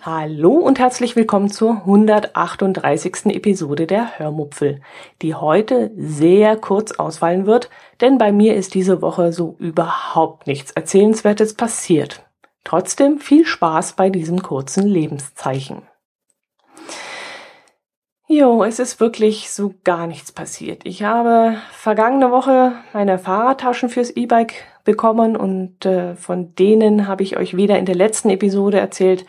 Hallo und herzlich willkommen zur 138. Episode der Hörmupfel, die heute sehr kurz ausfallen wird, denn bei mir ist diese Woche so überhaupt nichts Erzählenswertes passiert. Trotzdem viel Spaß bei diesem kurzen Lebenszeichen. Jo, es ist wirklich so gar nichts passiert. Ich habe vergangene Woche meine Fahrradtaschen fürs E-Bike bekommen und äh, von denen habe ich euch weder in der letzten Episode erzählt,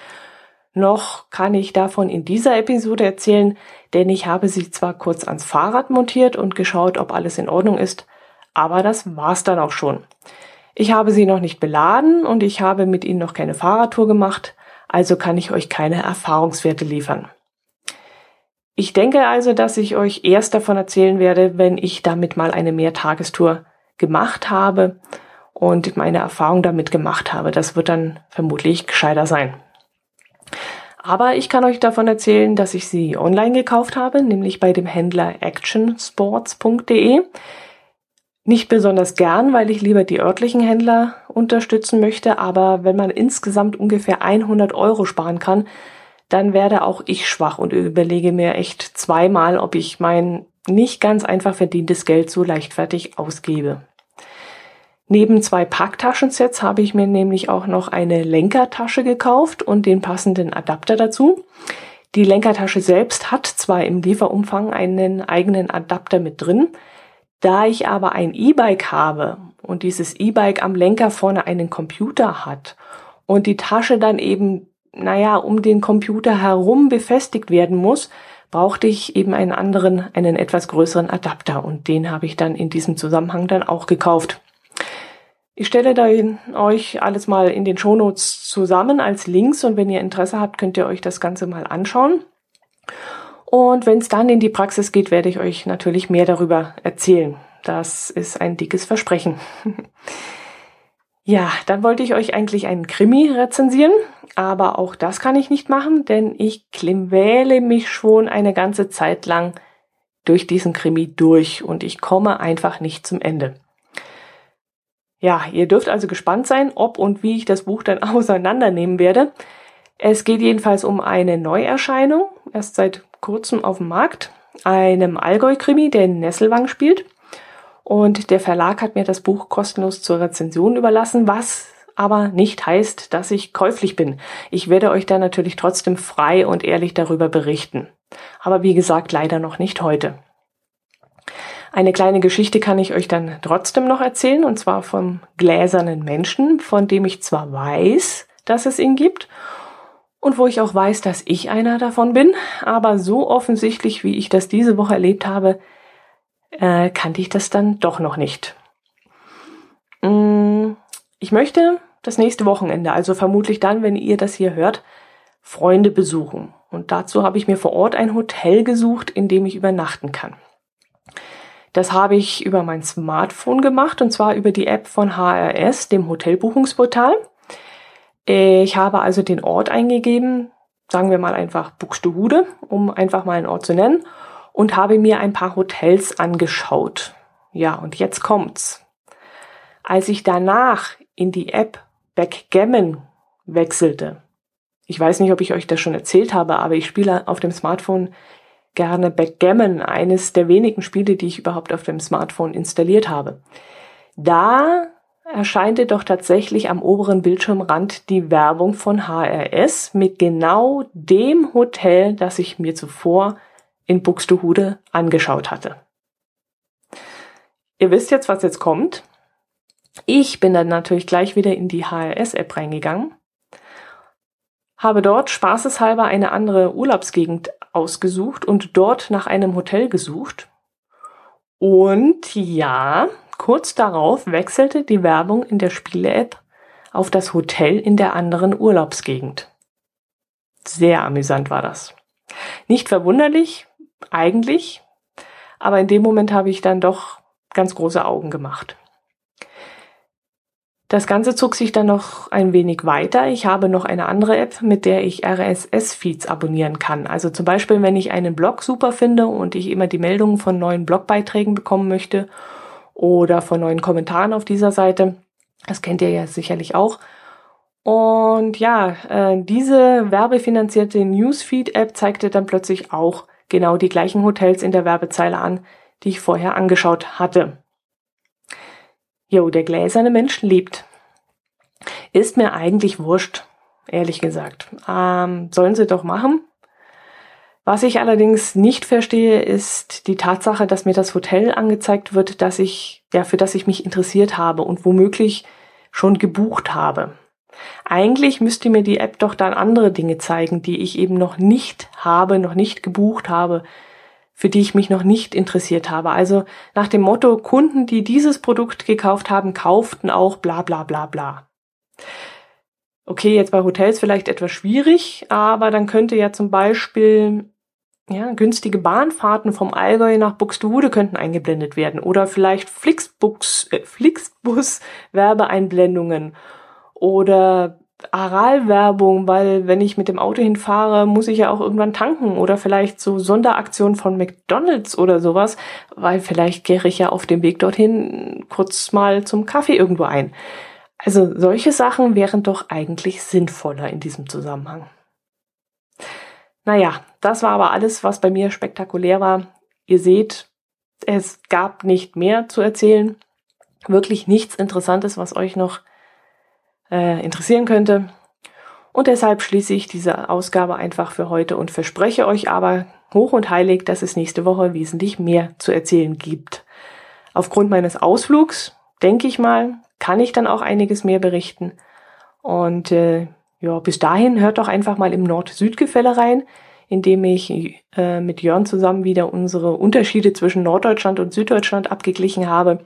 noch kann ich davon in dieser Episode erzählen, denn ich habe sie zwar kurz ans Fahrrad montiert und geschaut, ob alles in Ordnung ist, aber das war's dann auch schon. Ich habe sie noch nicht beladen und ich habe mit ihnen noch keine Fahrradtour gemacht, also kann ich euch keine Erfahrungswerte liefern. Ich denke also, dass ich euch erst davon erzählen werde, wenn ich damit mal eine Mehrtagestour gemacht habe und meine Erfahrung damit gemacht habe. Das wird dann vermutlich gescheiter sein. Aber ich kann euch davon erzählen, dass ich sie online gekauft habe, nämlich bei dem Händler actionsports.de. Nicht besonders gern, weil ich lieber die örtlichen Händler unterstützen möchte, aber wenn man insgesamt ungefähr 100 Euro sparen kann, dann werde auch ich schwach und überlege mir echt zweimal, ob ich mein nicht ganz einfach verdientes Geld so leichtfertig ausgebe. Neben zwei Packtaschensets habe ich mir nämlich auch noch eine Lenkertasche gekauft und den passenden Adapter dazu. Die Lenkertasche selbst hat zwar im Lieferumfang einen eigenen Adapter mit drin, da ich aber ein E-Bike habe und dieses E-Bike am Lenker vorne einen Computer hat und die Tasche dann eben, naja, um den Computer herum befestigt werden muss, brauchte ich eben einen anderen, einen etwas größeren Adapter und den habe ich dann in diesem Zusammenhang dann auch gekauft. Ich stelle da euch alles mal in den Shownotes zusammen als Links und wenn ihr Interesse habt, könnt ihr euch das Ganze mal anschauen. Und wenn es dann in die Praxis geht, werde ich euch natürlich mehr darüber erzählen. Das ist ein dickes Versprechen. ja, dann wollte ich euch eigentlich einen Krimi rezensieren, aber auch das kann ich nicht machen, denn ich quäle mich schon eine ganze Zeit lang durch diesen Krimi durch und ich komme einfach nicht zum Ende. Ja, ihr dürft also gespannt sein, ob und wie ich das Buch dann auseinandernehmen werde. Es geht jedenfalls um eine Neuerscheinung, erst seit kurzem auf dem Markt, einem Allgäu-Krimi, der in Nesselwang spielt. Und der Verlag hat mir das Buch kostenlos zur Rezension überlassen, was aber nicht heißt, dass ich käuflich bin. Ich werde euch da natürlich trotzdem frei und ehrlich darüber berichten. Aber wie gesagt, leider noch nicht heute. Eine kleine Geschichte kann ich euch dann trotzdem noch erzählen, und zwar vom gläsernen Menschen, von dem ich zwar weiß, dass es ihn gibt, und wo ich auch weiß, dass ich einer davon bin, aber so offensichtlich, wie ich das diese Woche erlebt habe, äh, kannte ich das dann doch noch nicht. Mm, ich möchte das nächste Wochenende, also vermutlich dann, wenn ihr das hier hört, Freunde besuchen. Und dazu habe ich mir vor Ort ein Hotel gesucht, in dem ich übernachten kann. Das habe ich über mein Smartphone gemacht und zwar über die App von HRS, dem Hotelbuchungsportal. Ich habe also den Ort eingegeben, sagen wir mal einfach Buxtehude, um einfach mal einen Ort zu nennen, und habe mir ein paar Hotels angeschaut. Ja, und jetzt kommt's. Als ich danach in die App Backgammon wechselte, ich weiß nicht, ob ich euch das schon erzählt habe, aber ich spiele auf dem Smartphone gerne Backgammon, eines der wenigen Spiele, die ich überhaupt auf dem Smartphone installiert habe. Da erscheinte doch tatsächlich am oberen Bildschirmrand die Werbung von HRS mit genau dem Hotel, das ich mir zuvor in Buxtehude angeschaut hatte. Ihr wisst jetzt, was jetzt kommt. Ich bin dann natürlich gleich wieder in die HRS-App reingegangen, habe dort spaßeshalber eine andere Urlaubsgegend ausgesucht und dort nach einem Hotel gesucht. Und ja, kurz darauf wechselte die Werbung in der Spiele-App auf das Hotel in der anderen Urlaubsgegend. Sehr amüsant war das. Nicht verwunderlich, eigentlich, aber in dem Moment habe ich dann doch ganz große Augen gemacht. Das Ganze zog sich dann noch ein wenig weiter. Ich habe noch eine andere App, mit der ich RSS-Feeds abonnieren kann. Also zum Beispiel, wenn ich einen Blog super finde und ich immer die Meldungen von neuen Blogbeiträgen bekommen möchte oder von neuen Kommentaren auf dieser Seite. Das kennt ihr ja sicherlich auch. Und ja, äh, diese werbefinanzierte Newsfeed-App zeigte dann plötzlich auch genau die gleichen Hotels in der Werbezeile an, die ich vorher angeschaut hatte. Jo, der gläserne Mensch lebt. Ist mir eigentlich wurscht, ehrlich gesagt. Ähm, sollen sie doch machen. Was ich allerdings nicht verstehe, ist die Tatsache, dass mir das Hotel angezeigt wird, dass ich, ja, für das ich mich interessiert habe und womöglich schon gebucht habe. Eigentlich müsste mir die App doch dann andere Dinge zeigen, die ich eben noch nicht habe, noch nicht gebucht habe, für die ich mich noch nicht interessiert habe. Also nach dem Motto, Kunden, die dieses Produkt gekauft haben, kauften auch bla bla bla bla. Okay, jetzt bei Hotels vielleicht etwas schwierig, aber dann könnte ja zum Beispiel ja, günstige Bahnfahrten vom Allgäu nach Buxtehude könnten eingeblendet werden oder vielleicht Flixbus, äh, Flixbus Werbeeinblendungen oder Aral-Werbung, weil wenn ich mit dem Auto hinfahre, muss ich ja auch irgendwann tanken oder vielleicht so Sonderaktionen von McDonald's oder sowas, weil vielleicht kehre ich ja auf dem Weg dorthin kurz mal zum Kaffee irgendwo ein. Also solche Sachen wären doch eigentlich sinnvoller in diesem Zusammenhang. Naja, das war aber alles, was bei mir spektakulär war. Ihr seht, es gab nicht mehr zu erzählen. Wirklich nichts Interessantes, was euch noch äh, interessieren könnte. Und deshalb schließe ich diese Ausgabe einfach für heute und verspreche euch aber hoch und heilig, dass es nächste Woche wesentlich mehr zu erzählen gibt. Aufgrund meines Ausflugs, denke ich mal, kann ich dann auch einiges mehr berichten. Und äh, ja, bis dahin hört doch einfach mal im Nord-Süd-Gefälle rein, indem ich äh, mit Jörn zusammen wieder unsere Unterschiede zwischen Norddeutschland und Süddeutschland abgeglichen habe.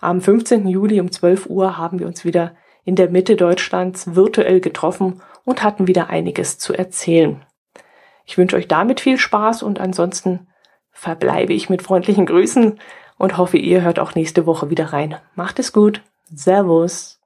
Am 15. Juli um 12 Uhr haben wir uns wieder in der Mitte Deutschlands virtuell getroffen und hatten wieder einiges zu erzählen. Ich wünsche euch damit viel Spaß und ansonsten verbleibe ich mit freundlichen Grüßen und hoffe, ihr hört auch nächste Woche wieder rein. Macht es gut. Servus.